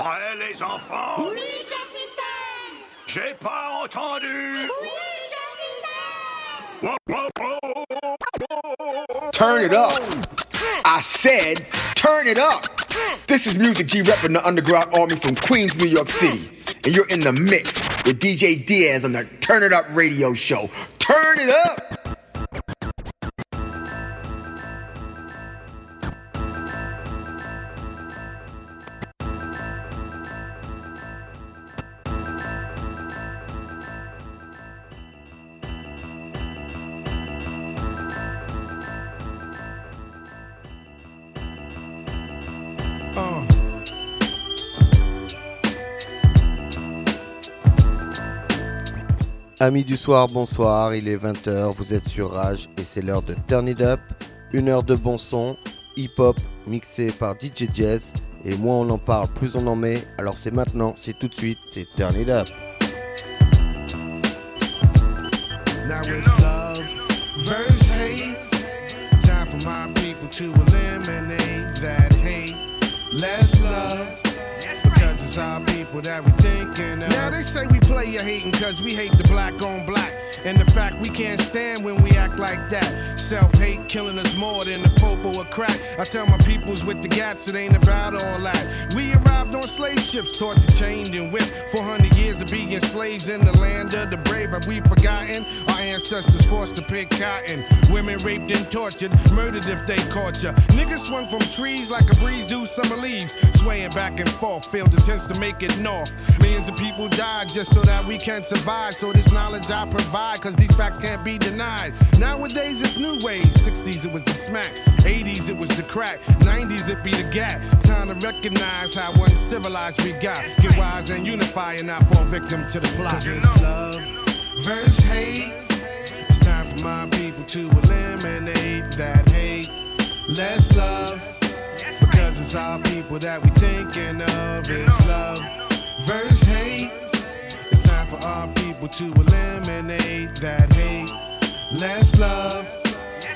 Prêts les enfants Oui, capitaine J'ai pas entendu Oui, capitaine Turn it up. I said, turn it up. This is Music G repping the Underground Army from Queens, New York City. And you're in the mix with DJ Diaz on the Turn It Up radio show. Turn it up. Amis du soir, bonsoir, il est 20h, vous êtes sur Rage et c'est l'heure de Turn It Up, une heure de bon son, hip-hop mixé par DJ Jazz et moins on en parle, plus on en met, alors c'est maintenant, c'est tout de suite, c'est Turn It Up. Now it's love versus hate. Time for my people to eliminate that hate. Love. It's our people that we thinking of. Now they say we play your hating cause we hate the black on black. And the fact we can't stand when we act like that. Self hate killing us more than the popo or a crack. I tell my peoples with the gats, it ain't about all that. We arrived on slave ships, tortured, chained, and whipped. 400 years of being slaves in the land of the brave. Have we forgotten? Our ancestors forced to pick cotton. Women raped and tortured, murdered if they caught ya. Niggas swung from trees like a breeze do summer leaves. Swaying back and forth, failed attempts to make it north. Millions of people died just so that we can survive. So this knowledge I provide, cause these facts can't be denied. Nowadays it's new ways. 60s it was the smack, 80s it was the crack, 90s it be the gap. Time to recognize how uncivilized we got. Get wise and unify and not fall victim to the plot. Cause it's love versus hate. It's time for my people to eliminate that hate. Less love. Because it's our people that we thinking of. It's love versus hate. Our people to eliminate that hate. Less love.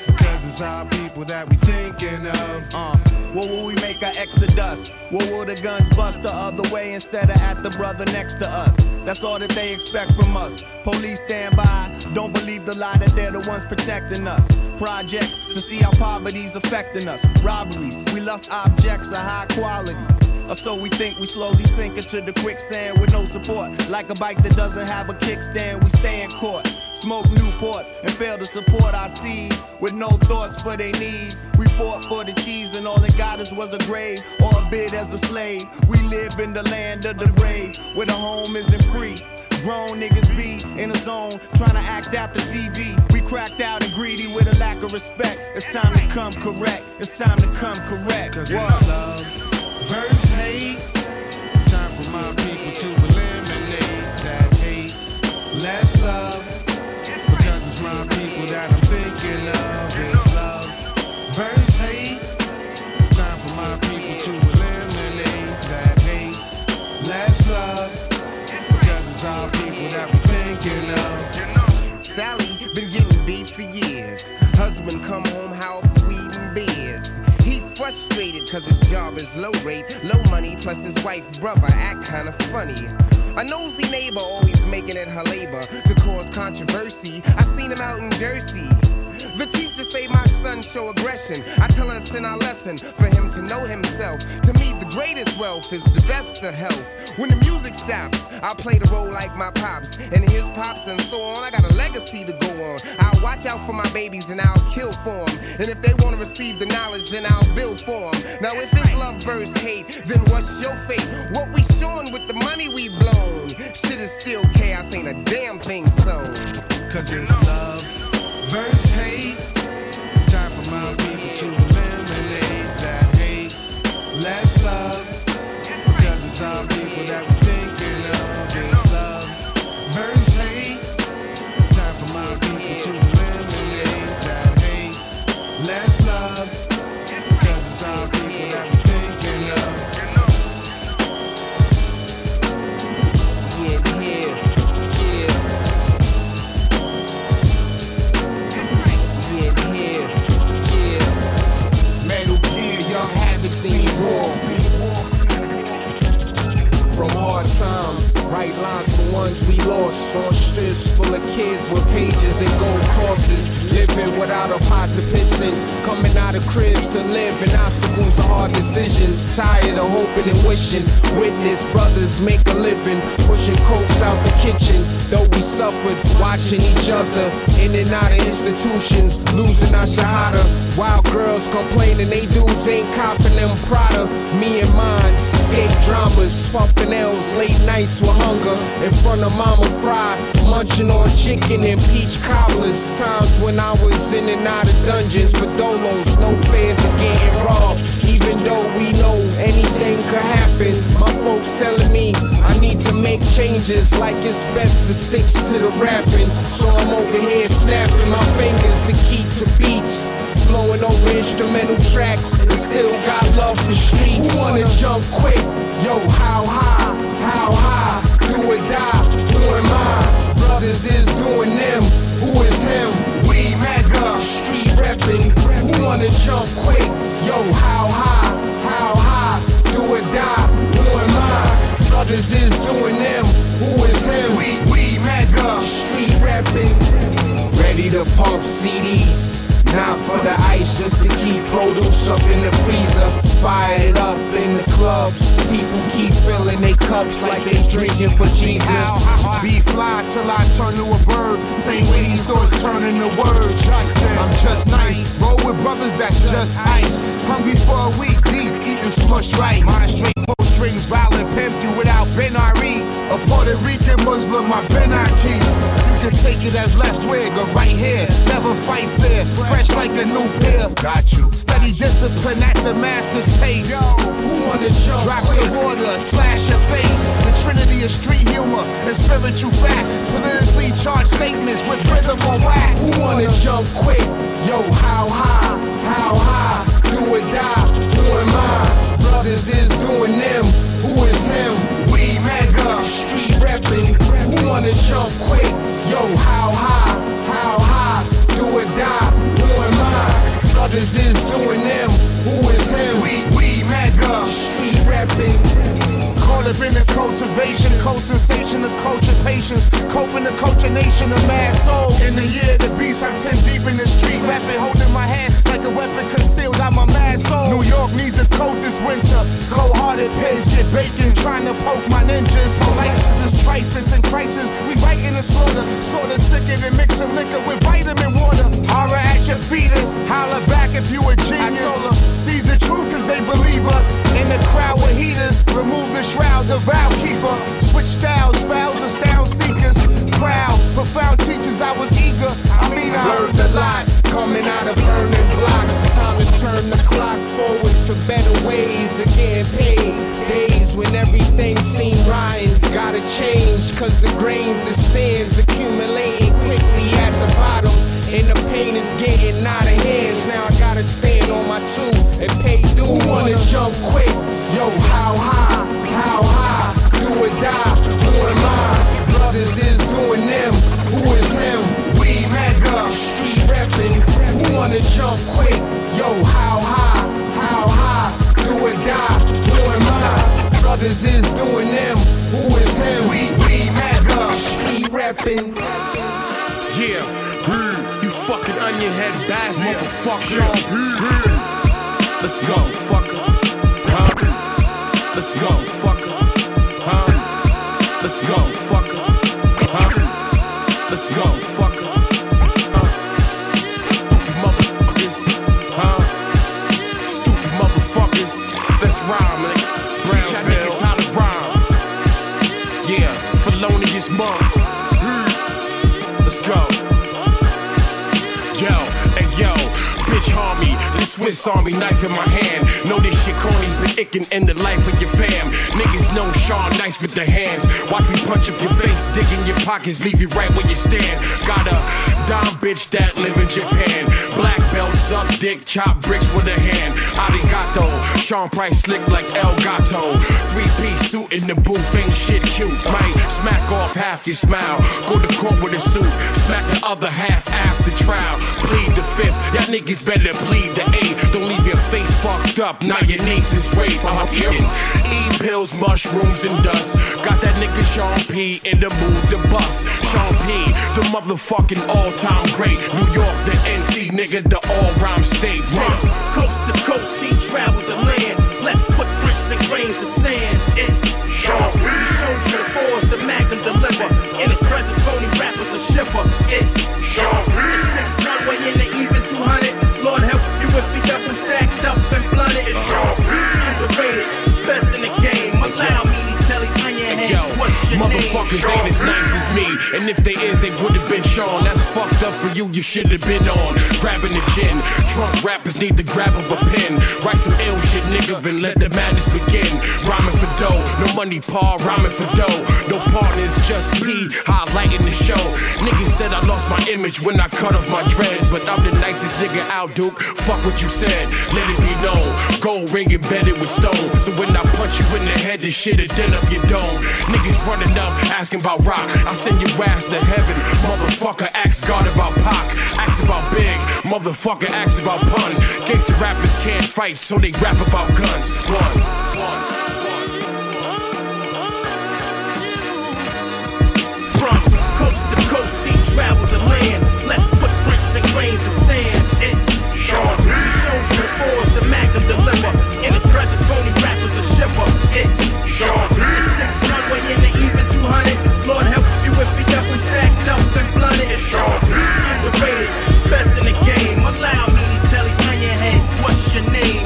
Because it's our people that we thinking of. Uh, what will we make our exodus? What will the guns bust the other way instead of at the brother next to us? That's all that they expect from us. Police stand by, don't believe the lie that they're the ones protecting us. Projects to see how poverty's affecting us. Robberies, we lust objects of high quality. Or so we think we slowly sink into the quicksand with no support. Like a bike that doesn't have a kickstand, we stay in court. Smoke Newports and fail to support our seeds with no thoughts for their needs. We fought for the cheese and all it got us was a grave or a bid as a slave. We live in the land of the brave where the home isn't free. Grown niggas be in a zone trying to act out the TV. We cracked out and greedy with a lack of respect. It's time to come correct. It's time to come correct. Cause it's love versus hate. Time for my people to frustrated cause his job is low rate, low money, plus his wife brother act kinda funny. A nosy neighbor always making it her labor to cause controversy. I seen him out in Jersey. The teacher say my son show aggression. I tell us in our lesson for him to know himself. To me, the greatest wealth is the best of health. When the music stops, I'll play the role like my pops and his pops and so on. I got a legacy to go on. I'll watch out for my babies and I'll kill for them. And if they want to receive the knowledge, then I'll build for them. Now, if it's love versus hate, then what's your fate? What we showing with the money we blown? Shit is still chaos, ain't a damn thing sown. Cause it's love versus hate. Time for my people to eliminate People that Write lines for ones we lost. On strips full of kids with pages and gold crosses. Living without a pot to piss in. Coming out of cribs to live in obstacles are hard decisions. Tired of hoping and wishing. Witness brothers make a living. Pushing cokes out the kitchen. Though we suffered watching each other in and out of institutions. Losing our shahada. Wild girls complaining they dudes ain't copping them Prada. Me and mine, skate dramas, puffing L's, late nights with hunger. In front of Mama Fry, munching on chicken and peach cobblers. Times when I was in and out of dungeons for dolos, no fears of getting robbed. Even though we know anything could happen, my folks telling me I need to make changes. Like it's best to stick to the rapping. So I'm over here snapping my fingers to keep to beats flowing over instrumental tracks and still got love for streets. Who wanna jump quick? Yo, how high? How high? Do or die? Who am I? Brothers is doing them. Who is him? Reppin'. Who wanna jump quick? Yo, how high? How high? Do or die? Who am I? Brothers is doing them. Who is him? We we mega street rapping. Ready to pump CDs. Not for the ice, just to keep produce up in the freezer. Fire it up in the clubs. People keep filling their cups like they drinking for Jesus. Be fly till I turn to a bird. Same way these thoughts turn into words. I'm just nice. Roll with brothers that's just ice. Hungry for a week deep, eating smush rice. Mind straight pull strings, violent pimp you without Ben Ari. A Puerto Rican Muslim, my Ben I keep. Take it as left wig or right here. Never fight fair. Fresh like a new pair. Got you. Study discipline at the master's pace. Yo, Who wanna jump Drops quick? of water, slash your face. The trinity of street humor and spiritual fact. Politically charged statements with rhythm or wax. Who wanna jump quick? Yo, how high? How high? Do or die? Who am I? Brothers is doing them. Who is him? We mega. Street reppin'. Wanna jump quick? Yo, how high? How high? Do or die? Who am I? Brothers is doing them. Who is him? We, we mega. Street reppin'. Call it been a cultivation, cold sensation of culture patience. Coping the culture nation of mad souls. In the year the beast, I'm 10 deep in the street, rapping, holding my hand like a weapon concealed out my mad soul. New York needs a coat this winter. Cold hearted pigs get bacon, trying to poke my ninjas. License is trifles and crisis. We in the slaughter, sorta sicker than mixing liquor with vitamin water. Horror at your fetus, holler back if you a genius. I told her, seize the truth cause they believe us. In the crowd with heaters, remove the shroud, the vow Switch styles, fouls, astound seekers. Proud, profound teachers, I was eager. I mean, I Learned a lot coming out of burning blocks. Time to turn the clock forward to better ways of getting paid. Days when everything seemed right. Gotta change, cause the grains of sins accumulating quickly at the bottom. And the pain is getting out of hands. Now I gotta stand on my two and pay dues. Who wanna jump quick? Yo, how high? How high? Do or die? Who am I? Brothers is doing them. Who is him? we mega. street reppin'. Who wanna jump quick? Yo, how high? How high? Do or die? Who am I? Brothers is doing them. Who is him? We, we mega. street reppin'. Yeah, you fucking onion head bass motherfucker. Let's go, fucker. Huh? Let's go, fucker. Felonious monk. Swiss Army knife in my hand. Know this shit corny, but it can end the life of your fam. Niggas know Sean nice with the hands. Watch me punch up your face, dig in your pockets, leave you right where you stand. Got a dime bitch that live in Japan. Black belt, suck dick, chop bricks with a hand. Arigato, Sean Price slick like El Gato. Three piece suit in the booth, ain't shit cute. Might smack off half your smile. Go to court with a suit, smack the other half after trial. Plead the fifth, y'all niggas better plead the eighth. Don't leave your face fucked up, now your niece is rape. I'm kidding. Eat pills, mushrooms, and dust. Got that nigga Sean P in the mood to bust. Sean P, the motherfucking all-time great. New York, the NC nigga, the all-rhyme state. From coast to name. ain't as nice me. And if they is, they would have been shown. That's fucked up for you, you should have been on. Grabbing the gin. Drunk rappers need to grab up a pen. Write some ill shit, nigga, and let the madness begin. Rhyming for dough, no money, Paul, rhyming for dough. No partners, just me, highlighting the show. Niggas said I lost my image when I cut off my dreads. But I'm the nicest nigga out, Duke. Fuck what you said, let it be known. Gold ring embedded with stone. So when I punch you in the head, this shit'll dent up your dome. Niggas running up, asking about rock. I send your ass to heaven. Motherfucker, ask God about Pac. Ask about Big. Motherfucker, ask about Pun. Gangsta rappers can't fight, so they rap about guns. One. From coast to coast, he traveled the land. Left footprints and grains of sand. It's Sean you fours, the magnum deliver. In his presence, phony rappers a shiver. It's Sean. Six runway in the even 200. Lord and stacked up and blunted. P. Underrated, best in the game. Allow me to tell these onion heads what's your name.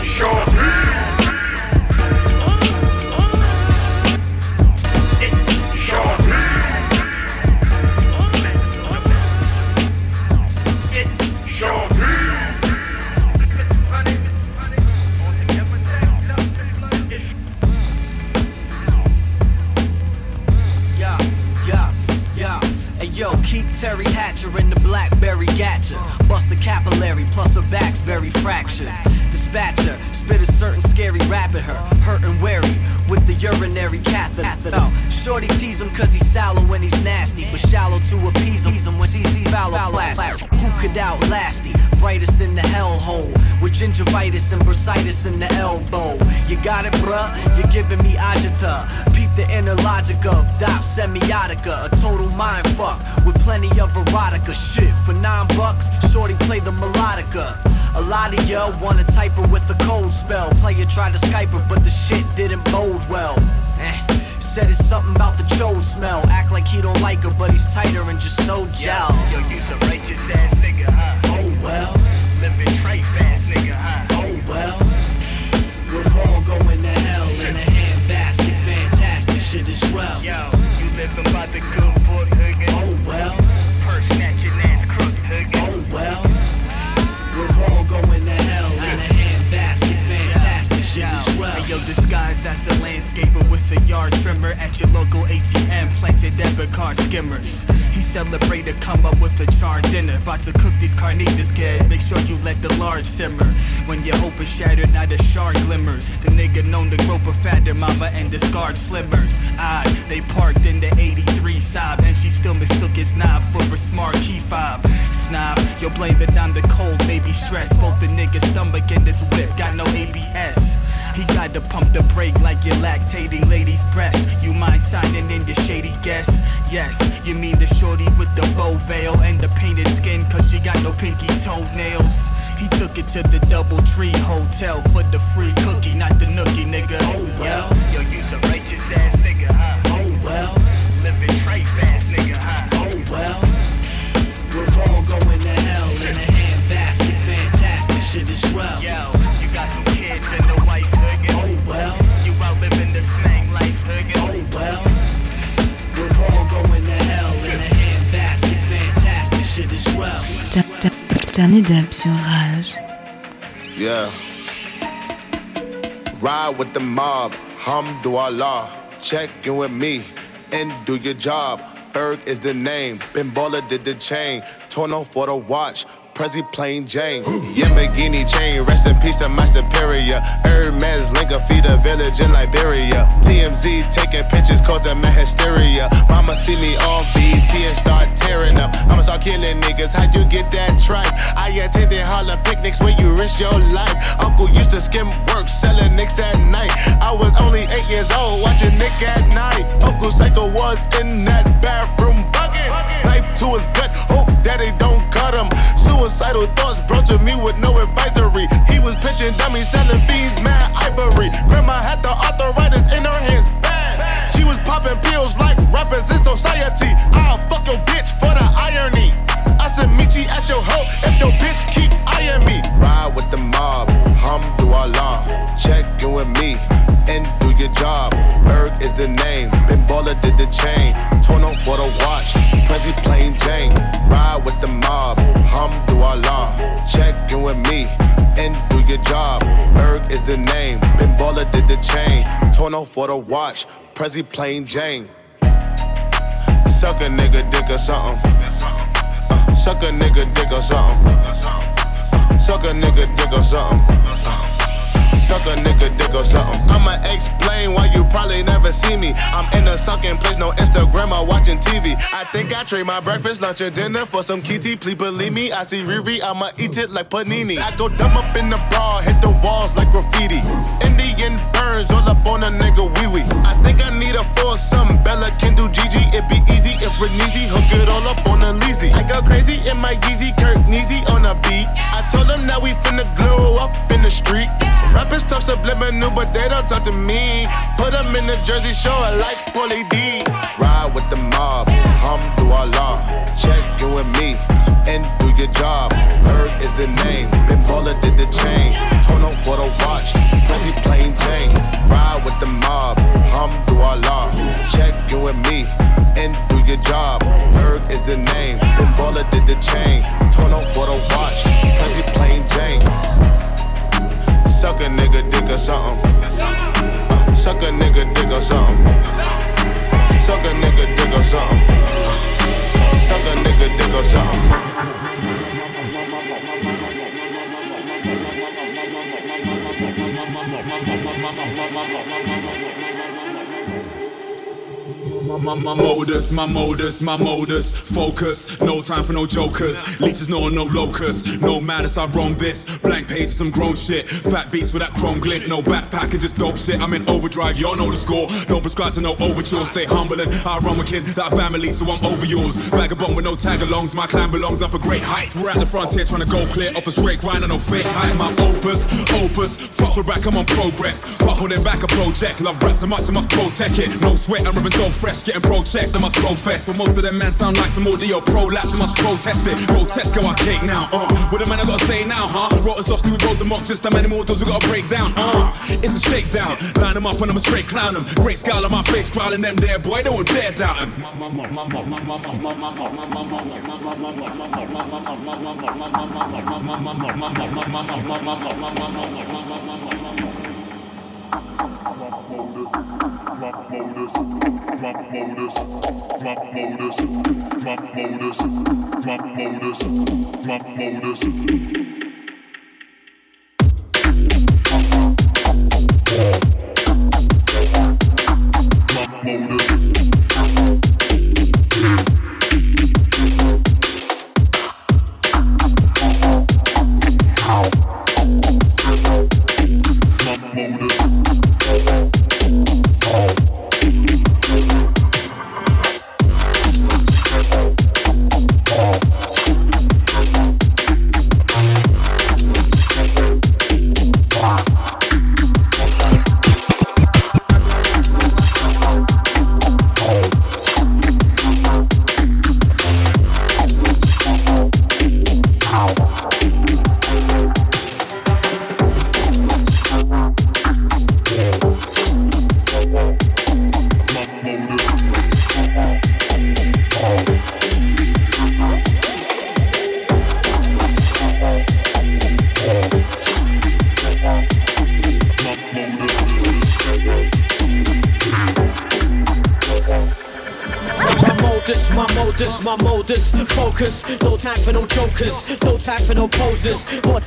Gingivitis and bursitis in the elbow. You got it, bruh? You're giving me agita. Peep the inner logic of dop semiotica. A total mind fuck with plenty of erotica. Shit, for nine bucks, shorty play the melodica. A lot of ya wanna type her with a cold spell. Player tried to Skype her, but the shit didn't bode well. Eh. Said it's something about the chode smell. Act like he don't like her, but he's tighter and just so gel. Yo, you's a righteous ass nigga, ATM, planted debit card skimmers. He celebrated, come up with a char dinner. About to cook these carnitas, kid. Make sure you let the large simmer. When your hope is shattered, now the shard glimmers. The nigga known to grope a fatter mama and discard slimmers. Odd, they parked in the 83 Saab, and she still mistook his knob for a smart key fob. Snob, you'll blame it on the cold, maybe stress. Both the nigga's stomach and his whip got no ABS. He got to pump the brake like you're lactating lady's breast. You mind signing in your shady guess? Yes, you mean the shorty with the bow veil and the painted skin, cause she got no pinky toenails. He took it to the Double Tree Hotel for the free cookie, not the nookie, nigga. Oh well, Yo, you's a righteous ass nigga, huh? oh well, Living tripe ass Dernier dub sur Rage. Yeah. Ride with the mob, hamdulillah. Check in with me and do your job. Ferg is the name. Ben Baller did the chain. Tono for the watch. Prezi plain Jane. Yamagini chain, rest in peace to my superior. Hermes Linka feed a village in Liberia. TMZ taking pictures causing my hysteria. Mama see me on killing niggas. How you get that tripe? I attended Harlem picnics where you risk your life. Uncle used to skim work, selling nicks at night. I was only eight years old, watching Nick at night. Uncle Psycho was in that bathroom bucket. Knife to his gut, hope daddy don't cut him. Suicidal thoughts brought to me with no advisory. He was pitching dummies, selling fiends, mad ivory. Grandma had the arthritis in her hands, bad. She was popping pills like rappers in society. I'll if bitch keep eyeing me. Ride with the mob, hum through our law. Check in with me and do your job. Ferg is the name, Ben did the chain. Torn up for the watch, Prezi plain Jane. Ride with the mob, hum through our law. Check in with me and do your job. Ferg is the name, Ben did the chain. Torn up for the watch, Prezi plain Jane. Suck a nigga dick or something. Suck a nigga dick or something. Suck a nigga dick or something. Suck a nigga dick or something. I'ma explain why you probably never see me. I'm in a sunken place, no Instagram or watching TV. I think I trade my breakfast, lunch, and dinner for some kitty. Please believe me, I see Riri, I'ma eat it like panini. I go dumb up in the bra, hit the walls like graffiti. Indian burns all up on a nigga wee wee. I think I need a foursome. Bella can do Gigi, it be easy if Reneezy hook it all up on a leasy. I go crazy in my Yeezy, Kirk Neezy on a beat. I told him that we finna glow up the street. Rappers talk subliminal, but they don't talk to me. Put them in the Jersey Shore like Pauly D. Ride with the mob, hum through our law. Check you and me and do your job. Ferg is the name, modus, my modus, my modus, focused. No time for no jokers. Leeches, no, no locusts. No madness, I roam this. Blank page, some grown shit. Fat beats with that chrome glint. No backpack, just dope shit. I'm in overdrive, y'all know the score. Don't prescribe to no overtures. Stay humble and I run with kin, that family, so I'm over yours. Vagabond with no tag alongs. My clan belongs up a great heights. We're at the frontier trying to go clear off a straight grind and no fake height. My opus, opus. Fuck with back, I'm on progress. Fuck holding back a project. Love rap so much, I must protect it. No sweat, I'm ripping so fresh. Getting pro checks, I must profess. But most of them men sound like some audio prolapse. We must protest it. Protest, go our cake now. Uh, what a man I gotta say now, huh? Rotters off, Stevie Rose and Mock, just how many more doors we gotta break down. Uh, it's a shakedown. Line them up and I'm a straight clown them. Great scowl on my face, growling them there, boy, they won't dare doubt yeah.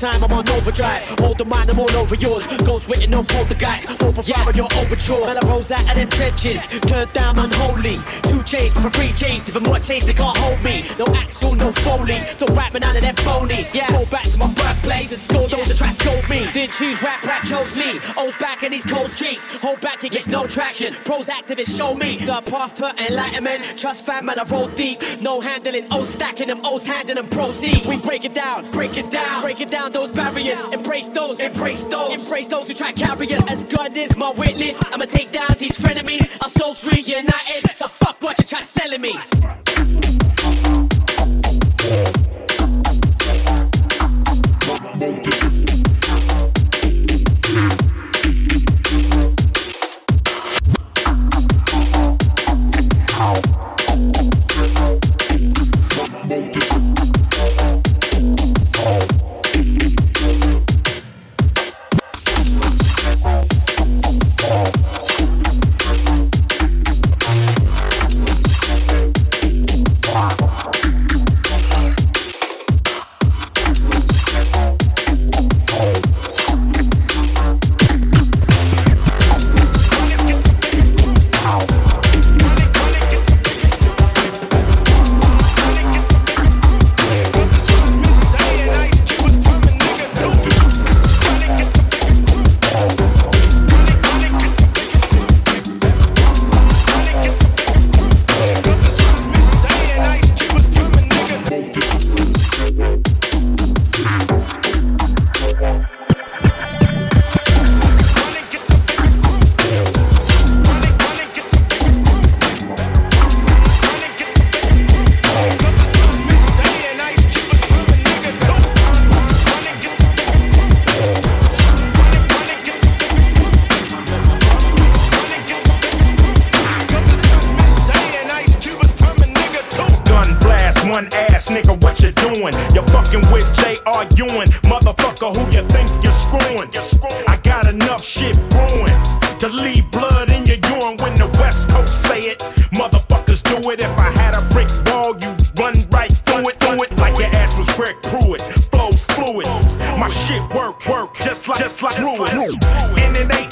Time, I'm on overdrive. Hold the mind, I'm all over yours. Ghost written on poltergeist. Open fire on your overture. Man, I rose out of them trenches. Turned down unholy. Two chains for three chains. Even more chains, they can't hold me. No axle, no foley. Don't rap me none of them phonies. Yeah, go back to my birthplace and score those that try to scold me. Didn't choose rap, rap chose me. O's back in these cold streets. Hold back, it gets no traction. Pros activists show me the path to enlightenment. Trust fam, man, I roll deep. No handling, O's stacking them, O's handing them proceeds. We break breaking down those barriers. Embrace those, embrace those, embrace those who try carry us. As God is my witness, I'ma take down these frenemies. Our souls reunited,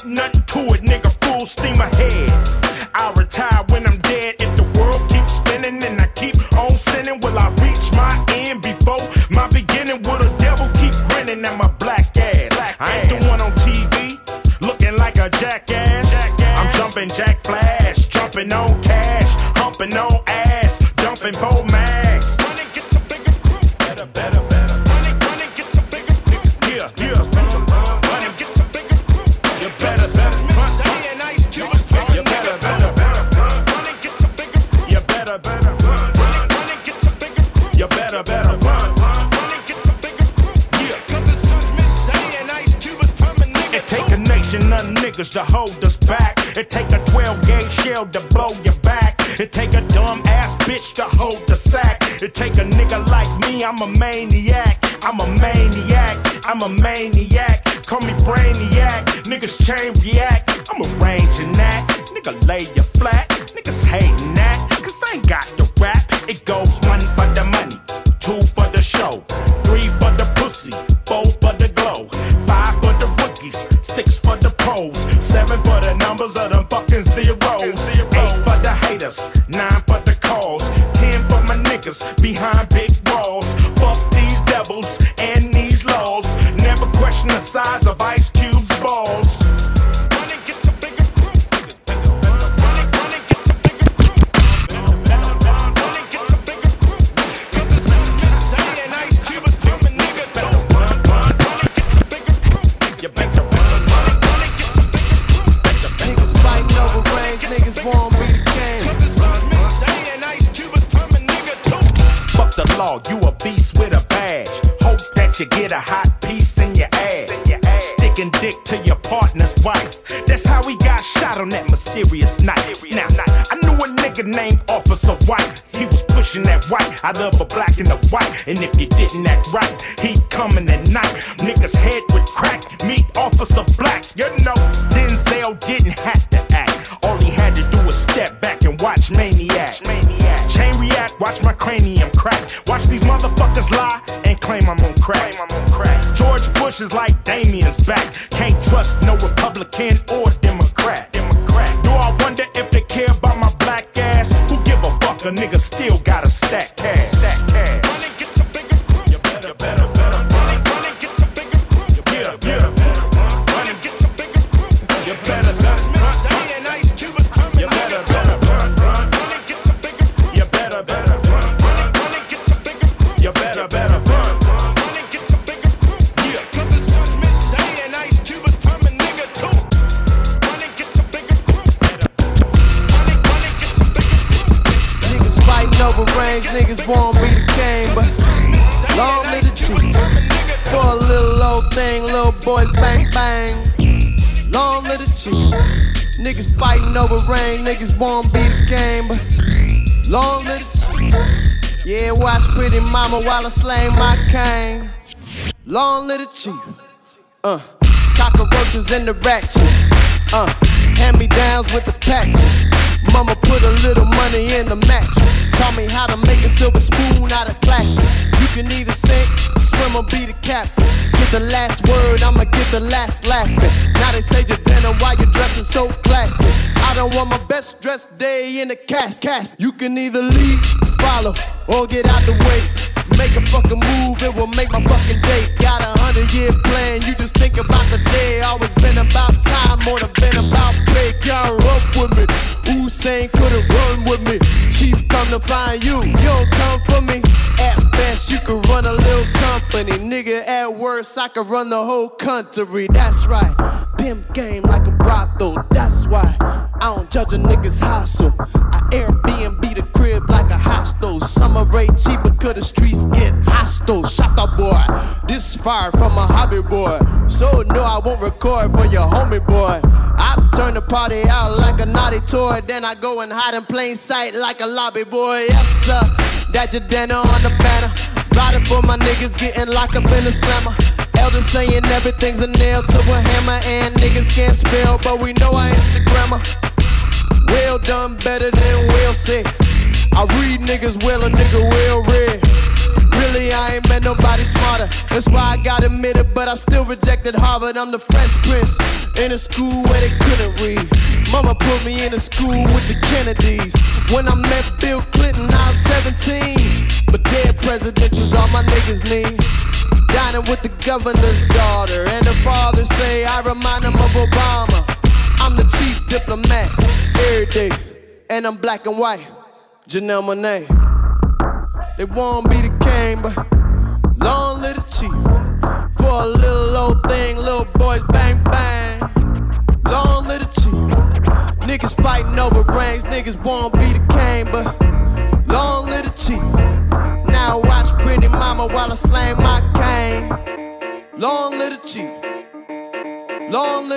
nothing to it, nigga. Full steam ahead. Fuck you a beast with a badge. Hope that you get a hot piece in your ass. Sticking dick to your partner's wife. That's how he got shot on that mysterious night. Now, I knew a nigga named Officer White. He was pushing that white I love a black and a white. And if you didn't act right, he'd come in at night. Niggas head would crack, meet Officer Black. You know, Denzel didn't have to act. All he had to do was step back and watch Maniac. Chain react, watch my cranium crack. Watch these motherfuckers lie and claim I'm on crack. George Bush is like Damien's back. Can't trust no Republican or Democrat. Democrat. Do I wonder if they care about my black ass? Who give a fuck? A nigga still got a stack cash. Stack Niggas fighting over rain, niggas won't be the king, but long live the chief. Yeah, watch pretty mama while I slay my cane. Long live the chief. Uh, cockroaches in the ratchet. Uh, hand me downs with the patches. Mama put a little money in the mattress. Taught me how to make a silver spoon out of plastic. You can either sink, swim, or be the captain. Get the last word, I'ma get the last laughing. Now they say you're dinner while you're dressing so classy. I don't want my best dressed day in the cast. Cast. You can either lead, follow, or get out the way. Make a fucking move, it will make my fucking day. Got hundred year plan, you just think about the day. Always been about time, more than been about pay. Y'all up with me. Usain could've run with me. Chief come to find you, you don't come for me. At best, you could run a little company. Nigga, at worst, I could run the whole country. That's right. Pimp game like a brothel, that's why. I don't judge a nigga's hustle. I Airbnb the crib like a hostel. Summer rate cheaper, cause the streets get hostile. Shut up, boy. This fire from a hobby boy. So no, I won't record for your homie boy. I turn the party out like a naughty toy. Then I go and hide in plain sight like a lobby boy. Yes, sir. That your dinner on the banner. Riding for my niggas getting locked up in the slammer. Elders saying everything's a nail to a hammer. And niggas can't spell, but we know I Instagrammer. Well done, better than we'll said. I read niggas well, a nigga well read. Really, I ain't met nobody smarter. That's why I got admitted, but I still rejected Harvard. I'm the Fresh Prince in a school where they couldn't read. Mama put me in a school with the Kennedys. When I met Bill Clinton, I was 17. But dead presidentials, all my niggas need. Dining with the governor's daughter, and the father say I remind him of Obama. I'm the chief diplomat every day, and I'm black and white. Janelle Monae. They won't be the king, but long live the chief. For a little old thing, little boys bang bang. Long live the chief. Niggas fighting over rings, niggas won't be the king, but long live the chief. Now watch pretty mama while I slang my cane. Long live the chief. Long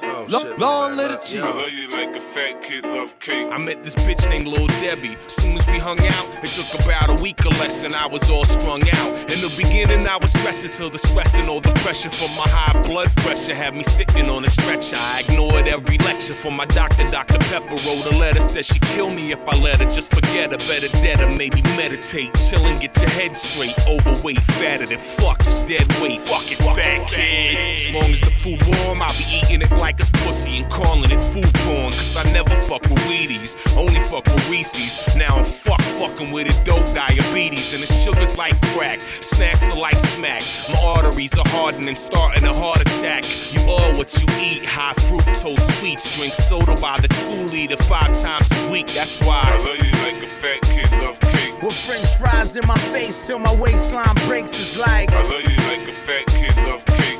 live the chief. Long, long live the chief. I love you like a fat kid love cake. I met this bitch named Lil Debbie. Soon as we hung out, it took about a week or less, and I was all strung out. In the beginning, I was stressing till the stress and all the pressure from my high blood pressure had me sitting on a stretcher. I ignored every lecture from my doctor. Dr. Pepper wrote a letter, said she'd kill me if I let her. Just forget her, better dead or maybe meditate. Chill and get your head straight. Overweight, fatter than fuck, just dead weight. Fucking fat kid. As long as the food warm, I'll be eating it like it's pussy and calling it food porn. Cause I never fuck with Wheaties, only fuck with Reese's. Now I'm fuck fucking with it, dope diabetes. And the sugar's like crack, snacks are like smack. My arteries are hardening, starting a heart attack. You are what you eat, high fructose sweets. Drink soda by the two liter five times a week, that's why. I love you like a fat kid love cake. With french fries in my face till my waistline breaks is like. I love you like a fat kid love cake.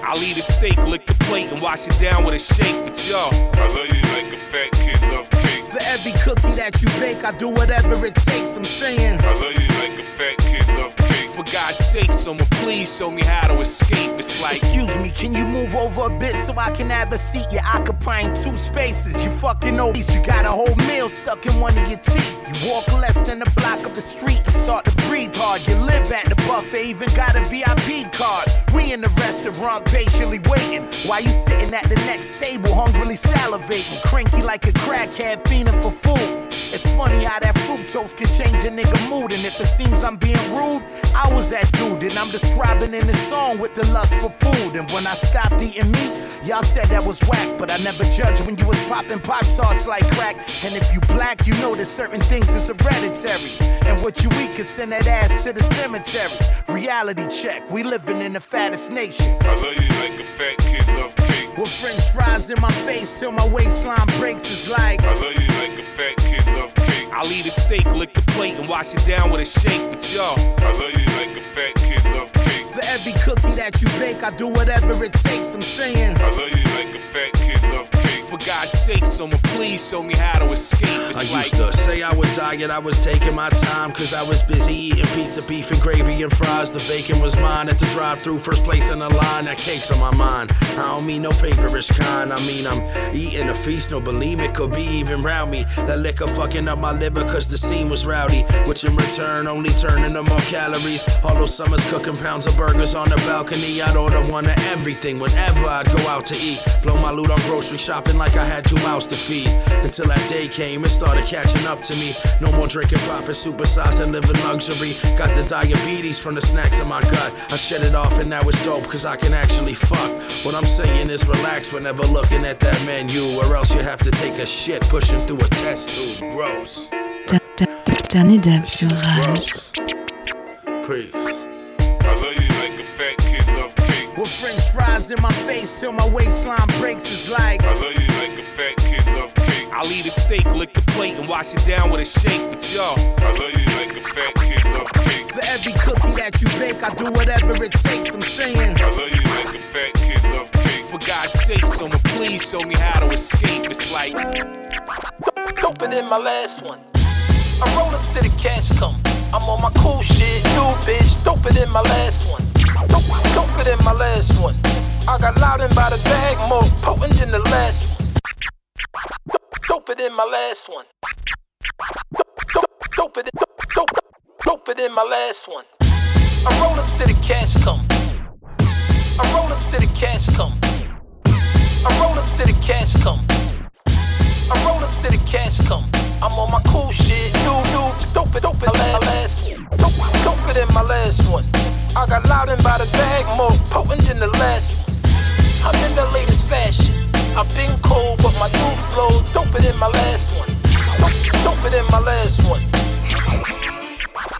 I'll eat a steak, lick the plate, and wash it down with a shake. But yo, I love you like a fat kid love cake. For every cookie that you bake, I do whatever it takes. I'm saying. I love you like a fat kid love cake. For God's sake, someone please show me how to escape. It's like, excuse me, can you move over a bit so I can have a seat? You're occupying two spaces. You fucking obese. You got a whole meal stuck in one of your teeth. You walk less than a block up the street and start to breathe hard. You live at the buffet, even got a VIP card. We in the restaurant patiently waiting while you sitting at the next table, hungrily salivating, cranky like a crackhead, for food. It's funny how that fructose can change a nigga mood, and if it seems I'm being rude, I was that dude, and I'm describing in this song with the lust for food. And when I stopped eating meat, y'all said that was whack, but I never judged when you was popping pop tarts like crack. And if you black, you know that certain things is hereditary, and what you eat can send that ass to the cemetery. Reality check, we living in the fattest nation. I love you like a fat kid love. With french fries in my face till my waistline breaks is like. I love you like a fat kid love cake. I'll eat a steak, lick the plate, and wash it down with a shake. But yo, I love you like a fat kid love cake. For every cookie that you bake, I do whatever it takes. I'm saying. I love you like a fat kid love cake. For God's sake, someone please show me how to escape. It's I like used to say I would die and I was taking my time Cause I was busy eating pizza, beef and gravy and fries. The bacon was mine at the drive through first place in the line. That cake's on my mind. I don't mean no paperish kind. I mean I'm eating a feast, no bulimic could be even round me That liquor fucking up my liver cause the scene was rowdy Which in return only turned into more calories. All those summers cooking pounds of burgers on the balcony I'd order one of everything whenever I'd go out to eat. Blow my loot on grocery shopping like I had two mouths to feed. Until that day came and started catching up to me. No more drinking, popping, supersize and living luxury. Got the diabetes from the snacks in my gut. I shed it off and now it's dope cause I can actually fuck. What I'm saying is relax whenever looking at that menu Or else you have to take a shit pushing through a test tube. Gross. Dernier dub sur Rage. Peace in my face till my waistline breaks, it's like. I love you like a fat kid love cake. I'll eat a steak, lick the plate, and wash it down with a shake. But yo, I love you like a fat kid love cake. For every cookie that you bake, I do whatever it takes. I'm saying. I love you like a fat kid love cake. for God's sake, someone please show me how to escape. It's like Doper than my last one. I'm rolling to the cash come. I'm on my cool shit, new bitch. Doper than my last one. Dope, doper than my last one. I got loud by the bag, more potent than the last one. Dope, doper than my last one. Dope, dope, doper dope, doper than my last one. I'm rolling to the cash come. I'm rolling to the cash come. I'm rolling to the cash come. I'm rolling to the cash come. I'm on my cool shit. New, new, dope, it, dope, my last. Dope, dope than my last one. I got loud by the bag, more potent than the last one. I'm in the latest fashion. I've been cold, but my new flow doper than my last one. Dope, doper than my last one.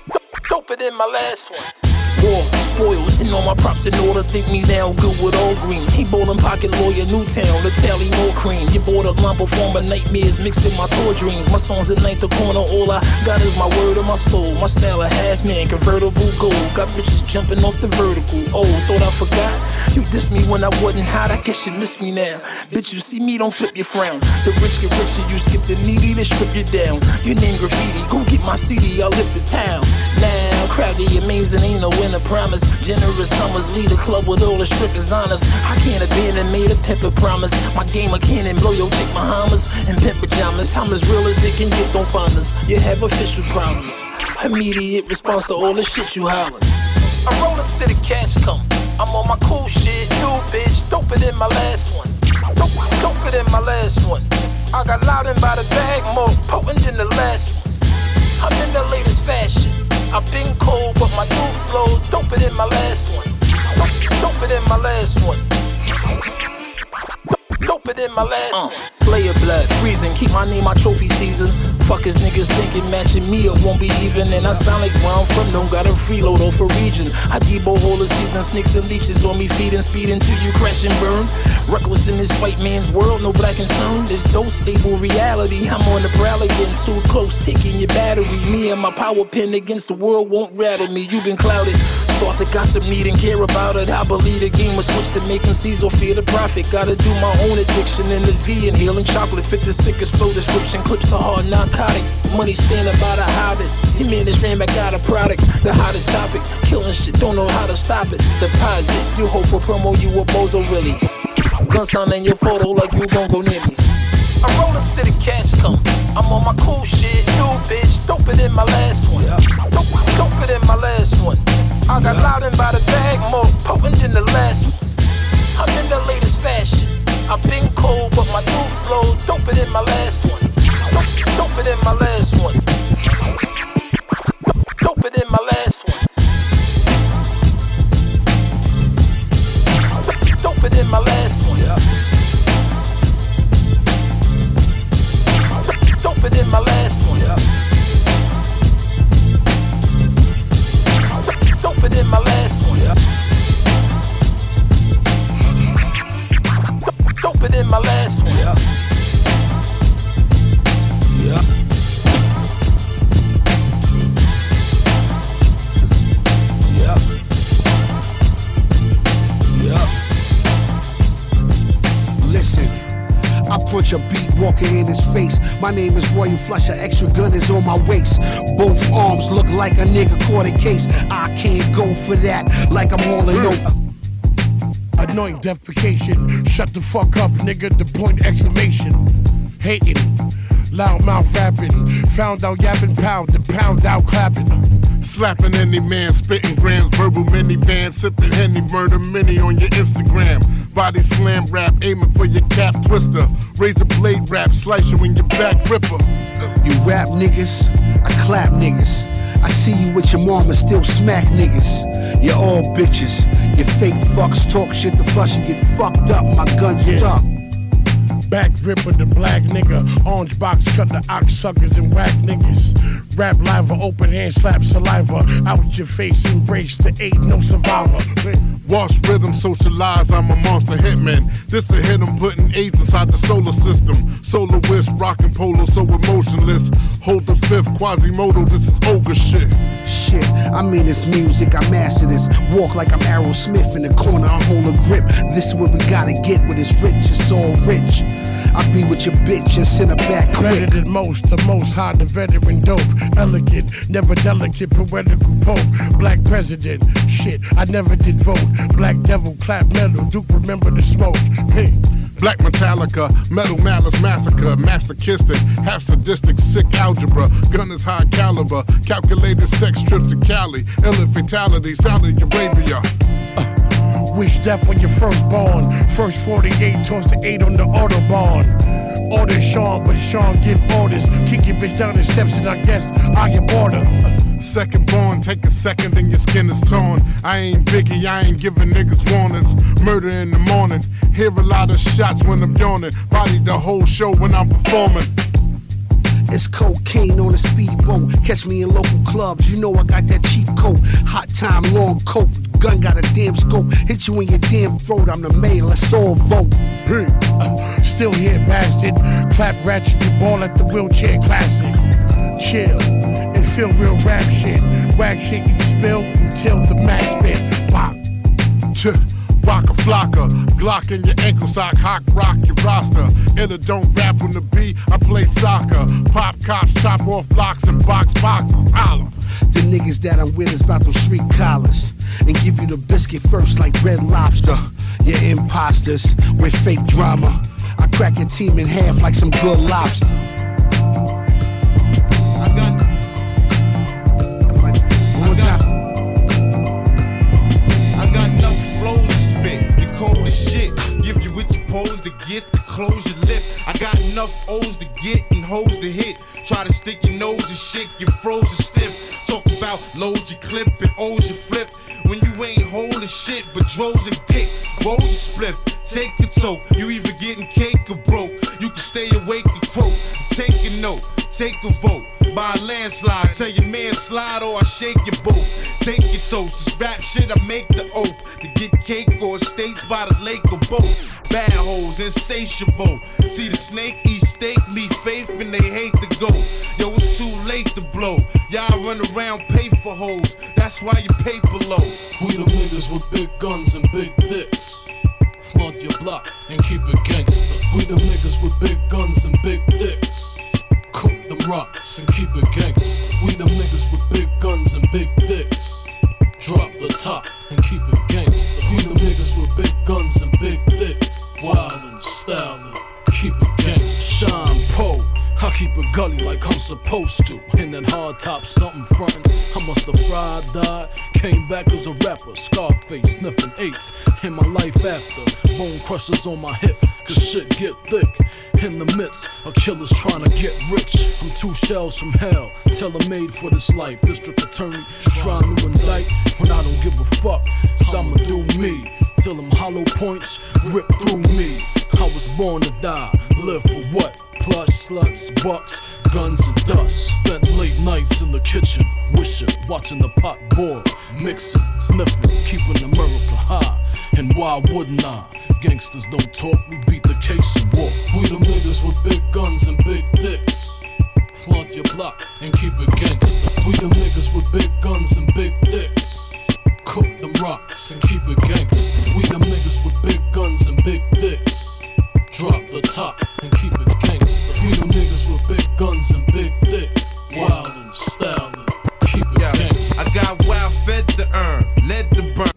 Dope, doper than my last one. War, spoils, and all my props in order. Think me now good with all green. He bowling pocket lawyer, Newtown, the tally more cream. You bought a line performer, nightmares mixed in my tour dreams. My songs at ninth the corner, all I got is my word and my soul. My style a half man, convertible gold. Got bitches jumping off the vertical. Oh, thought I forgot. You dissed me when I wasn't hot, I guess you miss me now. Bitch, you see me, don't flip your frown. The rich get richer, you skip the needy, they strip you down. Your name graffiti, go get my CD, I'll lift the town. Now, crowdy, amazing, ain't no winner promise. Generous summers, lead a club with all the strippers honest. I can't abandon, made a pepper promise. My game, I can't and blow your chick Bahamas and pimp pajamas. I'm as real as it can get, don't find us. You have official problems. Immediate response to all the shit you hollering. I'm rolling to the cash come. I'm on my cool shit, new bitch, doper than my last one. Dope, doper than my last one. I got loud by the bag, more potent than the last one. I'm in my new flow doper than my last one. Dope, doper than my last one. Doper than my last uh. one. Player blood, freezing, keep my name my trophy season. Fuckers niggas thinking matching me up won't be even. And I sound like where I'm from, don't got a freeload off a region. I debo all the season, snakes and leeches on me feeding, speeding till you crash and burn. Reckless in this white man's world, no black concern. This dose stable reality. I'm on the prowl again, too close, taking your battery. Me and my power pin against the world won't rattle me. You've been clouded. Start the gossip, need and care about it. I believe the game was switched to make them seize or fear the profit. Gotta do my own addiction in the V and healing chocolate. Fit the sickest flow description. Clips are hard narcotic. Money standing by the hobbit. Your man is ran back out of product. The hottest topic. Killing shit, don't know how to stop it. Deposit. You hope for promo, you a bozo really. Gun sign in your photo like you gon' go near me. I'm rolling to the cash come. I'm on my cool shit, new bitch, doper than my last one. Dope, doper than my last one. I got loud by the bag, more potent than the last one. I'm in the latest fashion. I've been cold, but my new flow doper than my last one. Dope, doper than my last one. Dope, doper than my last one. Dope, doper than my last one. Doper than my last one. Doper than my last one. Doper than my last one. Walking in his face. My name is Royal Flusher, extra gun is on my waist. Both arms look like a nigga caught a case. I can't go for that like I'm hauling no. Anoint defecation. Shut the fuck up, nigga. The point exclamation. Hating. Loud mouth rapping. Found out yapping pound. The pound out clapping. Slapping any man, spitting grams, verbal minivan, sipping henny, murder mini on your Instagram. Body slam rap, aiming for your cap twister. Razor blade rap, slice you in your back ripper. You rap niggas, I clap niggas. I see you with your mama, still smack niggas. You're all bitches. You fake fucks talk shit to flush and get fucked up. My gun's Yeah. Back ripper, the black nigga. Orange box, cut the ox suckers and whack niggas. Rap live, open hand, slap saliva. Out your face, embrace the eight, no survivor. Wash rhythm, socialize, I'm a monster hitman. This a hit, I'm putting AIDS inside the solar system. Solar whisk, rockin' polo, so emotionless. Hold the fifth, Quasimodo, this is ogre shit. Shit, I mean it's music, I master this. Walk like I'm Aerosmith in the corner, I hold a grip. This is what we gotta get when it's rich, it's all rich. I be with your bitch and send her back Better quick. than most, the most high, the veteran dope. Elegant, never delicate, poetical pope. Black president, shit, I never did vote. Black devil, clap metal, Duke, remember the smoke. Hey. Black Metallica, Metal Malice Massacre, masochistic, half sadistic, sick algebra, gun is high caliber, calculated sex trips to Cali, ill fatality, Saudi Arabia. Wish death when you're first born. First 48, toss the 8 on the Autobahn. Order Sean, but Sean give orders. Kick your bitch down the steps and I guess I get border. Second born, take a second and your skin is torn. I ain't Biggie, I ain't giving niggas warnings. Murder in the morning, hear a lot of shots when I'm yawning. Body the whole show when I'm performing. It's cocaine on a speedboat. Catch me in local clubs, you know I got that cheap coat. Hot time, long coat. Gun got a damn scope. Hit you in your damn throat. I'm the mayor, let's all vote. Hey, uh, still here, bastard. Clap ratchet, you ball at the wheelchair classic. Chill and feel real rap shit. Whack shit you spill until the max spit. Pop. Ch- Waka flocka, Glock in your ankle sock, hawk rock your roster. A don't rap on the beat, I play soccer. Pop cops, chop off blocks and box boxes, holla. The niggas that I'm with is about them street collars. And give you the biscuit first like red lobster. You're imposters with fake drama. I crack your team in half like some good lobster. As shit. Give you what you pose to get close your lip. I got enough O's to get and hoes to hit. Try to stick your nose and shit, get frozen stiff. Talk about load your clip and O's your flip. When you ain't holding shit but droves and dick. Roll your spliff, take a toke. You either getting cake or broke. You can stay awake and croak. Take a note, take a vote. By a landslide, tell your man slide or I shake your boat. Take your toast, this rap shit I make the oath. To get cake or estates by the lake or both. Bad hoes, insatiable. See the snake eat steak, meet faith, and they hate to go. Yo, it's too late to blow. Y'all run around, pay for hoes. That's why you pay below. We the niggas with big guns and big dicks. Flood your block and keep it gangster. We the niggas with big guns and big dicks. Them rocks and keep it gangster. We the niggas with big guns and big dicks. Drop the top and keep it gangster. We the niggas with big guns and big dicks. Wild and styling, keep it keep it gully like I'm supposed to. In that hard top, something frontin'. I must have fried, died. Came back as a rapper, Scarface, sniffing eights. In my life after, bone crushers on my hip. Cause shit get thick. In the midst of killers trying to get rich. I'm two shells from hell, tailor made for this life. District attorney trying to indict when I don't give a fuck. Cause I'ma do me. Till them hollow points rip through me. I was born to die, live for what? Plush, sluts, bucks, guns, and dust. Spent late nights in the kitchen, wishing, watching the pot boil, mixing, sniffing, keeping America high. And why wouldn't I? Gangsters don't talk, we beat the case and walk. We the niggas with big guns and big dicks. Flaunt your block and keep it gangster. We the niggas with big guns and big dicks. Cook them rocks and keep it gangster. We the niggas with big guns and big dicks. Drop the top and keep it gangster. with big guns and big dicks. Wild and styling. Keep it Yeah, gangsta. I got wild fed to earn, led to burn.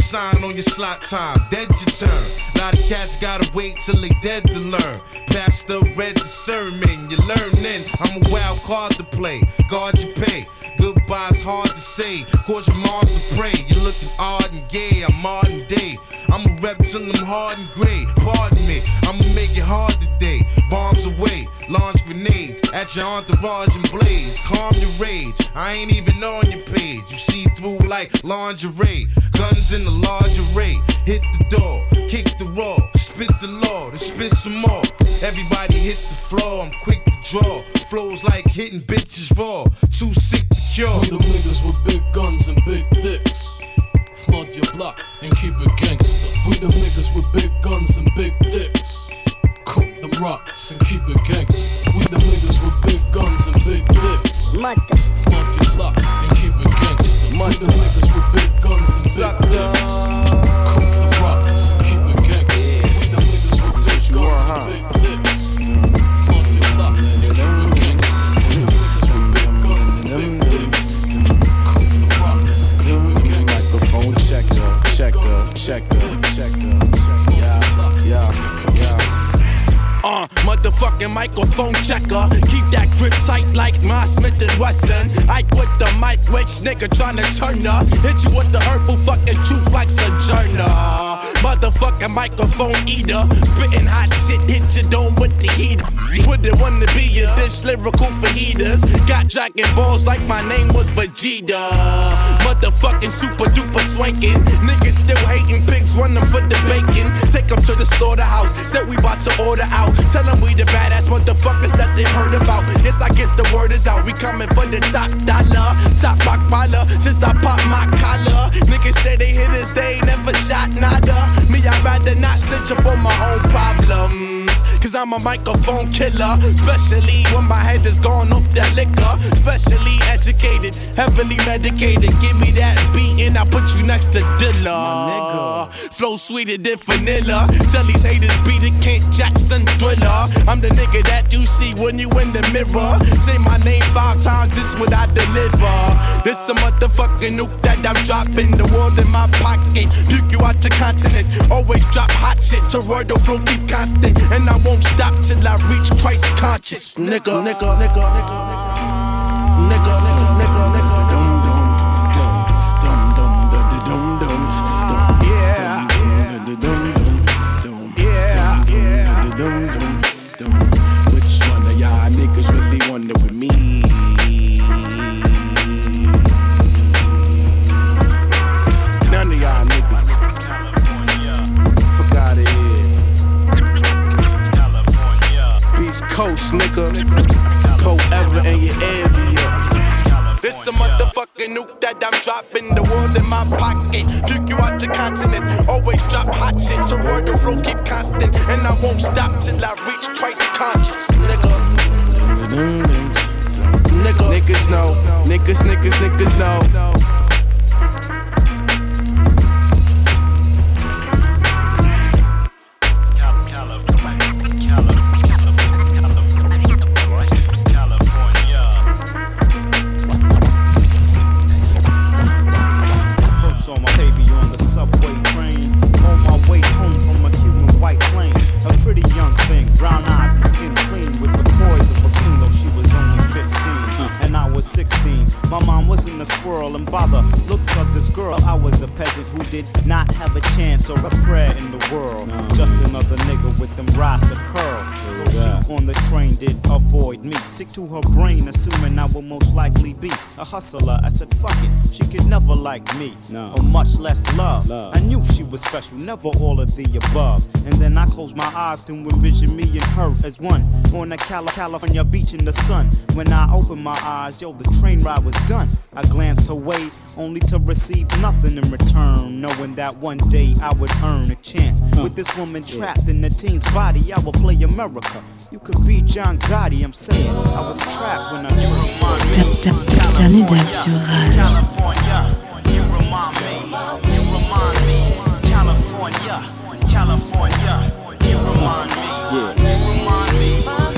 Sign on your slot time, dead your turn. Lot of cats gotta wait till they dead to learn. Pastor read the sermon, you learning. I'm a wild card to play, guard your pay. Goodbye's hard to say, cause your Mars to pray. You're looking odd and gay, I'm modern day. I'm a rep till I'm hard and gray. Pardon me, I'ma make it hard today. Bombs away, launch grenades at your entourage and blaze. Calm your rage, I ain't even on your page. You see through like lingerie. Guns in the large array. Hit the door, kick the raw, spit the law, then spit some more. Everybody hit the floor, I'm quick to draw. Flows like hitting bitches raw. Too sick to cure. We the niggas with big guns and big dicks. Flood your block and keep it gangsta. We the niggas with big guns and big dicks. Cook them rocks and keep it gangsta. We the niggas with big guns and big dicks. Mother. Flood your block and keep it gangsta. We the niggas with big guns and big dicks. Uh, fucking microphone checker. Keep that grip tight like my Smith and Wesson. Ike with the mic, which nigga tryna turn up. Hit you with the hurtful fucking truth like Sojourner. Motherfucking microphone eater. Spitting hot shit, hit your dome with the heater. Wouldn't wanna be a dish lyrical heaters. Got dragon balls like my name was Vegeta. Motherfucking super duper swanking. Niggas still hating pigs, run them for the bacon. Take them to the slaughterhouse. Said we bout to order out. Tell them we the badass motherfuckers that they heard about. Yes, I guess the word is out. We coming for the top dollar. Top rock. Since I pop my collar. Niggas say they hit us, they ain't never shot nada. Me, I'd rather not snitch up on my own problems. Cause I'm a microphone killer. Especially when my head is gone off that liquor. Specially educated, heavily medicated. Give me that beat and I put you next to Dilla. nigga Flow sweeter than vanilla. Tell these haters beat it, Kent Jackson thriller. I'm the nigga that you see when you in the mirror. Say my name five times, this what I deliver. This a motherfucking nuke that I'm dropping. The world in my pocket. Puke you out your continent. Always drop hot shit. Toroidal flow keep constant. And I won't stop till I reach Christ conscious. Nigga, nigga, nigga, nigga, nigga. A motherfucking nuke that I'm dropping. The world in my pocket. Puke you out your continent. Always drop hot shit. To where the flow keep constant. And I won't stop till I reach Christ conscious. Nigga. Nigga. Niggas know, niggas, niggas, niggas know. Brown eyes was 16. My mom wasn't a squirrel, and by the looks of this girl, I was a peasant who did not have a chance or a prayer in the world. Just another nigga with them rasta curls. So she on the train did avoid me. Sick to her brain, assuming I would most likely be a hustler. I said, fuck it, she could never like me, or much less love. I knew she was special, never all of the above. And then I closed my eyes to envision me and her as one on a Cali- California beach in the sun. When I opened my eyes, yo, the train ride was done. I glanced her way, only to receive nothing in return, knowing that one day I would earn a chance. With this woman trapped in the teen's body, I would play America. You could be John Gotti, I'm saying. I was trapped when I Dernier dab. California, you remind me, you remind me, California, California, you remind me, you remind me,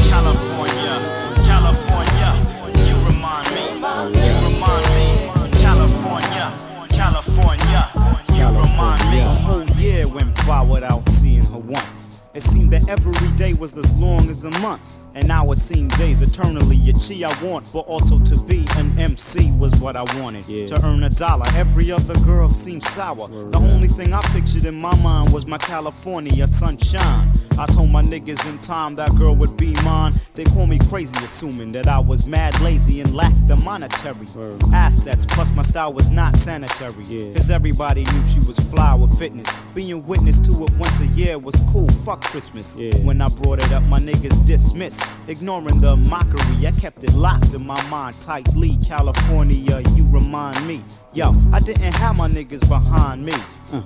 mind me. A whole year went by without seeing her once. It seemed that every day was as long as a month. And now it seemed days eternally. A chi I want, but also to be an MC was what I wanted. To earn a dollar, every other girl seemed sour. The only thing I pictured in my mind was my California sunshine. I told my niggas in time that girl would be mine. They call me crazy, assuming that I was mad lazy and lacked the monetary assets. Plus, my style was not sanitary. Cause everybody knew she was fly with fitness. Being witness to it once a year was cool. Fuck Christmas. When I brought it up, my niggas dismissed. Ignoring the mockery, I kept it locked in my mind tightly. California, you remind me. Yo, I didn't have my niggas behind me.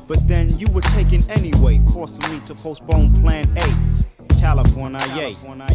But then you were taken anyway, forcing me to postpone plan A. California, yay. California,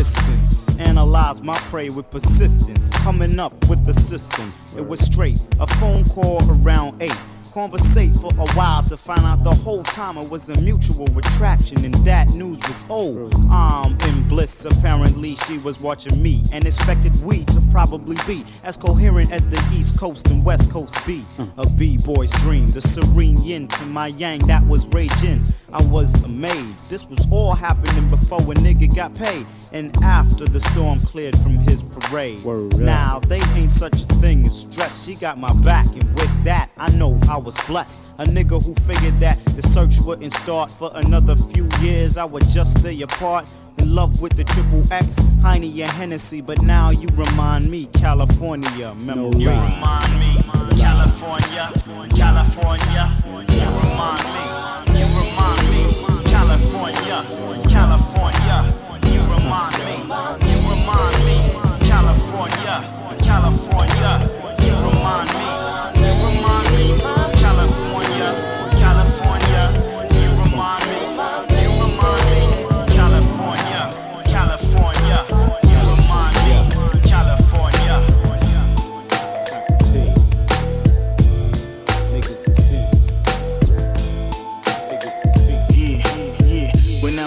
distance, analyze my prey with persistence. Coming up with the system, it was straight. A phone call around eight. Conversate for a while to find out the whole time it was a mutual retraction, and that news was old. I'm um, in bliss, apparently she was watching me and expected we to probably be as coherent as the East Coast and West Coast be. Hmm. A B-boy's dream, the serene yin to my yang that was raging. I was amazed. This was all happening before a nigga got paid, and after the storm cleared from his parade. Now they ain't such a thing as stress. She got my back, and with that, I know I was blessed. A nigga who figured that the search wouldn't start for another few years. I would just stay apart. In love with the triple X, Heine and Hennessy, but now you remind me, California, memory. You remind me, California, California. You remind me,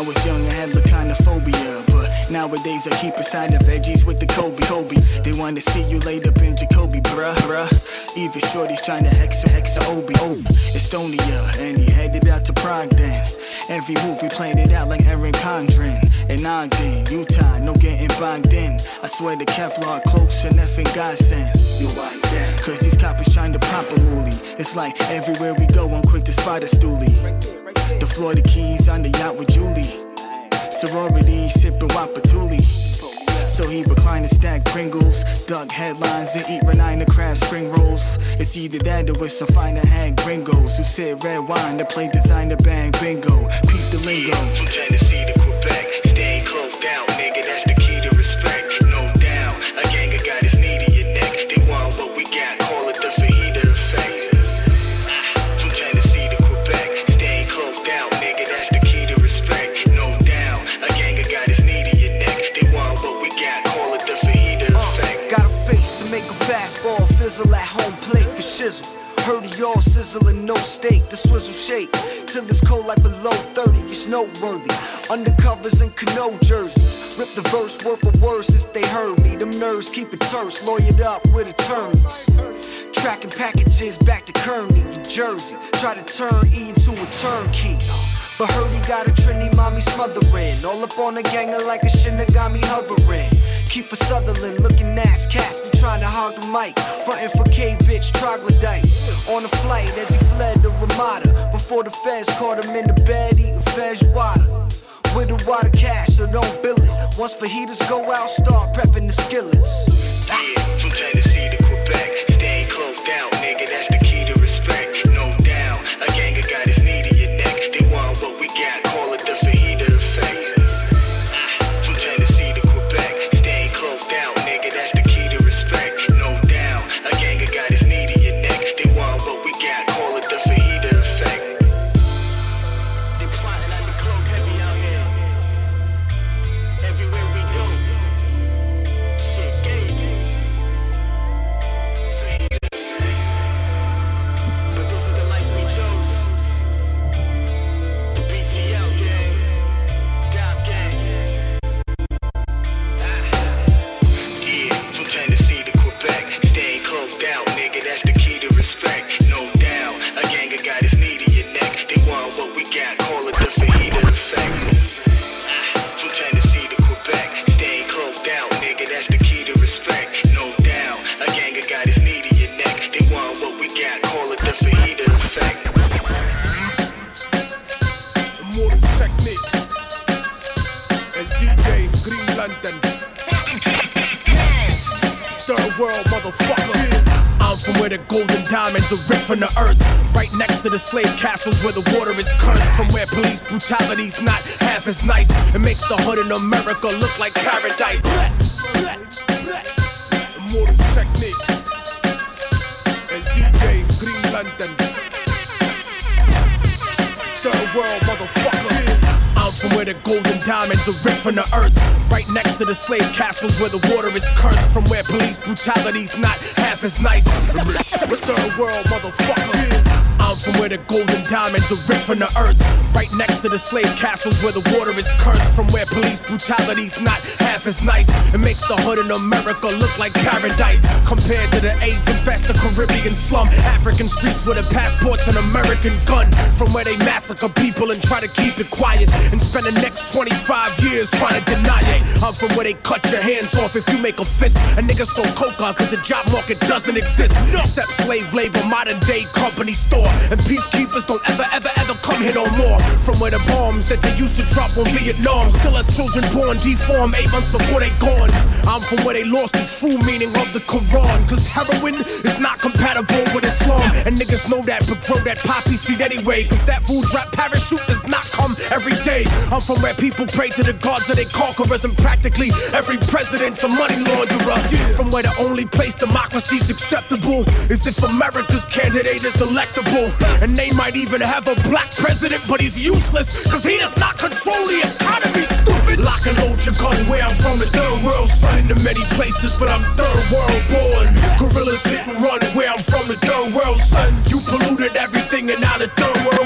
was young, I had the kind of phobia, but nowadays I keep aside the veggies with the Kobe. Kobe, they want to see you laid up in Jacoby, bruh, bruh. Even shorty's trying to hexa hexa Obi, oh, Estonia, and he headed out to Prague then. Every move we planned it out like Aaron Condren and Ogden, Utah, no getting bogged in. I swear the Kevlar close and effing godsend. You like that? Cause these coppers trying to pop a moolie. It's like everywhere we go, I'm quick to spot a stoolie. Florida Keys on the yacht with Julie. Sorority sipping Wapatuli. So he reclined and stack Pringles, duck headlines, and eat Renina crab spring rolls. It's either that or it's some finer hang gringos who sip red wine to play designer bang bingo. Peep the lingo. From Tennessee to Quebec, staying close down, nigga, that's the shizzle. Heard of y'all sizzling, no steak, the swizzle shake. Till it's cold like below 30, it's noteworthy. Undercovers and canoe jerseys. Rip the verse word for word since they heard me. Them nerves keep it terse, lawyered up with attorneys. Tracking packages back to Kearny, New Jersey. Try to turn E into a turnkey. But heard he got a Trini mommy smothering. All up on the ganger like a Shinigami hovering. Kiefer Sutherland looking ass cats be trying to hog the mic. Frontin' for K bitch troglodytes. On a flight as he fled to Ramada. Before the feds caught him in the bed eating fez water. With a water cash, so don't bill it. Once fajitas go out, start prepping the skillets. Yeah, from Tennessee to Quebec, castles where the water is cursed. From where police brutality's not half as nice. It makes the hood in America look like paradise. Immortal Technique. El DJ Green Lantern. Third world motherfucker. I'm from where the golden diamonds are ripped from the earth. Right next to the slave castles where the water is cursed. From where police brutality's not half as nice. Third world motherfucker. Where the golden diamonds are ripped from the earth. Right next to the slave castles where the water is cursed. From where police brutality's not half as nice. It makes the hood in America look like paradise. Compared to the AIDS infested Caribbean slum. African streets with a passport's an American gun. From where they massacre people and try to keep it quiet. And spend the next 25 years trying to deny it. I'm from where they cut your hands off if you make a fist. And niggas throw coca cause the job market doesn't exist. Except slave labor, modern day company store. And peacekeepers don't ever, ever, ever come here no more. From where the bombs that they used to drop on Vietnam still has children born deformed eight months before they gone. I'm from where they lost the true meaning of the Quran. Cause heroin is not compatible with Islam. And niggas know that, but grow that poppy seed anyway. Cause that food drop parachute does not come every day. I'm from where people pray to the gods of their conquerors. And practically every president's a money launderer. From where the only place democracy's acceptable is if America's candidate is electable. And they might even have a black president, but he's useless. Cause he does not control the economy, stupid. Lock and load your gun where I'm from, the third world. Son to many places, but I'm third world born. Gorillas hit and run where I'm from, the third world, son. You polluted everything and now the third world.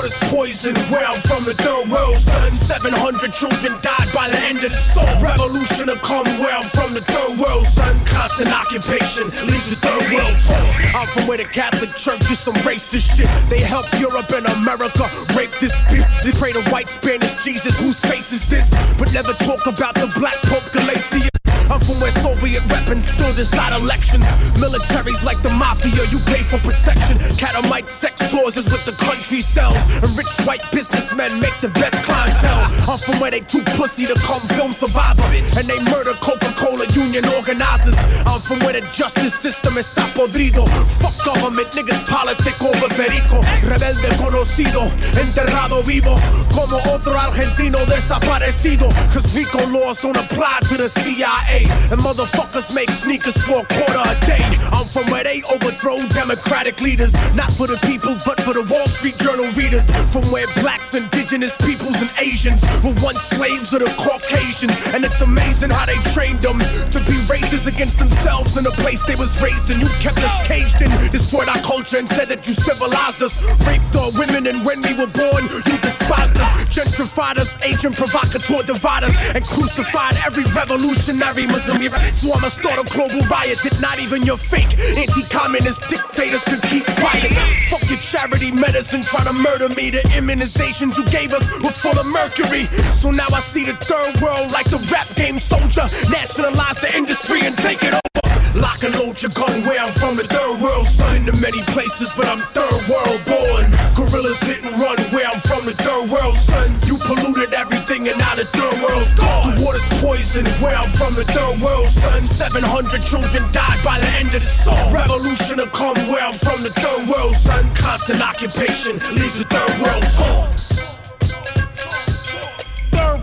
Water's poison where I'm from, the third world, son. 700 children died by the end of the soul. Revolution to come where I'm from, the third world, son. Constant occupation leaves the third world torn. I'm from where the Catholic Church is some racist shit. They help Europe and America rape this bitch. They pray to white Spanish Jesus, whose face is this? But never talk about the black Pope Gelasius. I'm from where Soviet weapons still decide elections. Militaries like the mafia, you pay for protection. Catamite sex tours is what the country sells. And rich white businessmen make the best clientele. I'm from where they too pussy to come film survivor. And they murder Coca-Cola union organizers. I'm from where the justice system está podrido. Fuck government, niggas politic over perico. Rebelde conocido, enterrado vivo. Como otro argentino desaparecido. Cause RICO laws don't apply to the CIA. And motherfuckers make sneakers for a quarter a day. I'm from where they overthrow democratic leaders. Not for the people, but for the Wall Street Journal readers. From where blacks, indigenous peoples, and Asians were once slaves of the Caucasians. And it's amazing how they trained them to be racist against themselves in the place they was raised in. You kept us caged in, destroyed our culture, and said that you civilized us. Raped our women, and when we were born, you despised us. Gentrified us, agent provocateur dividers, and crucified every revolutionary Muslim. So I'ma start a global riot that not even your fake anti-communist dictators could keep quiet. Fuck your charity medicine, trying to murder me. The immunizations you gave us were full of mercury. So now I see the third world like the rap game soldier. Nationalize the industry and take it over. Lock and load your gun where I'm from, the third world. Son in many places, but I'm third world born. Gorillas hit and run where I'm from, the third world, son. You polluted everything and now the third world's gone. The water's poison where I'm from, the third world, son. 700 children died by the end of the song. Revolution to come where I'm from, the third world, son. Constant occupation leaves the third world torn.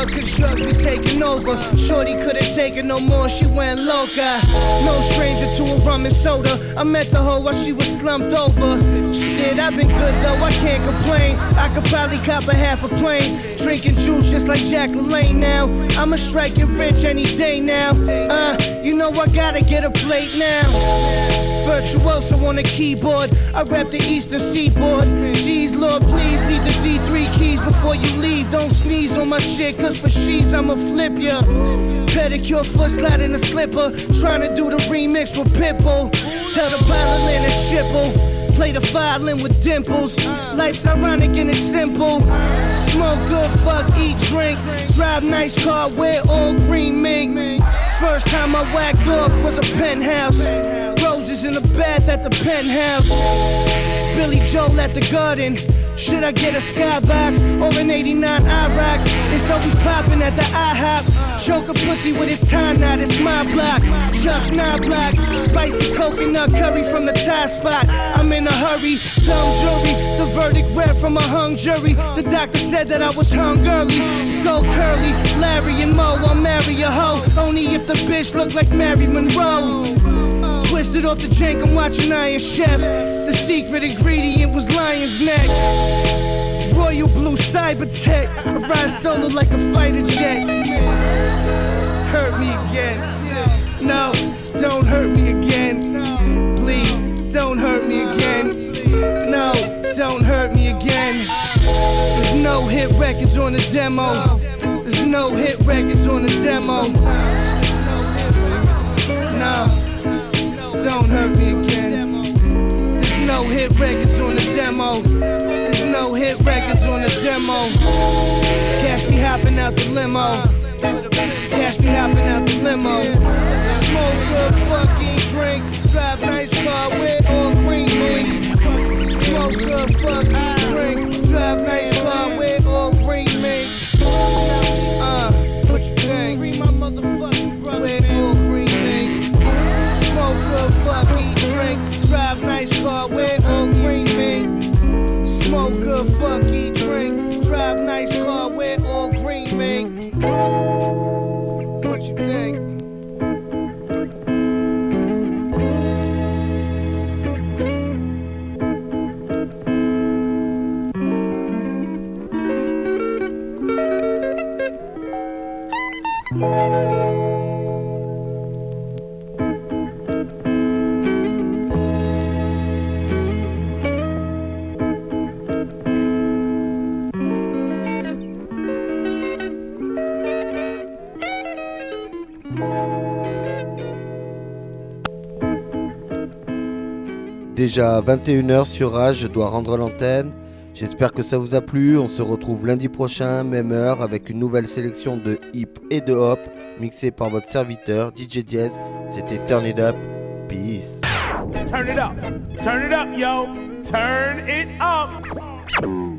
Hug, cause drugs be taking over. Shorty couldn't take it no more, she went loca. No stranger to a rum and soda. I met the hoe while she was slumped over. Shit, I've been good though, I can't complain. I could probably cop a half a plane. Drinking juice just like Jack LaLanne now. I'ma strike it rich any day now. Uh, you know I gotta get a plate now. Virtuoso on the keyboard. I rap the eastern seaboard. Jeez, Lord, please leave the Z3 keys before you leave. Don't sneeze on my shit, cause for she's I'ma flip ya. Pedicure, foot slide in a slipper. Trying to do the remix with Pitbull. Tell the land to shipple. Play the violin with dimples. Life's ironic and it's simple. Smoke good, fuck, eat, drink. Drive nice car, wear all green mink. First time I whacked off was a penthouse. Roses in the bath at the penthouse. Billy Joel at the garden. Should I get a skybox or an 89 IROC? It's always popping at the IHOP. Choke a pussy with his time knot, it's my block. Chuck nine block, spicy coconut curry from the Thai spot. I'm in a hurry, dumb jury. The verdict read from a hung jury. The doctor said that I was hung early. Skull curly, Larry and Mo, I'll marry a hoe. Only if the bitch look like Mary Monroe. Twisted off the jank, I'm watching Iron Chef. The secret ingredient was lion's neck. Royal blue cyber tech. I ride solo like a fighter jet. Hurt me again. No, don't hurt me again. Please, don't hurt me again. No, don't hurt me again. There's no hit records on the demo. There's no hit records on the demo. No. Don't hurt me again. There's no hit records on the demo. There's no hit records on the demo. Cash me hopping out the limo. Cash me hopping out the limo. Smoke good, fuck, eat, drink. Drive nice car, wear all green mink. Smoke good, fuck, eat, drink. Drive nice car, wear Smoke good, fuck, drink. Drive nice car, wear all green mink. What you think? Déjà 21h sur Rage, je dois rendre l'antenne. J'espère que ça vous a plu. On se retrouve lundi prochain, même heure, avec une nouvelle sélection de hip et de hop, mixée par votre serviteur DJ Diez. C'était Turn It Up. Peace. Turn it up. Turn it up, yo. Turn it up.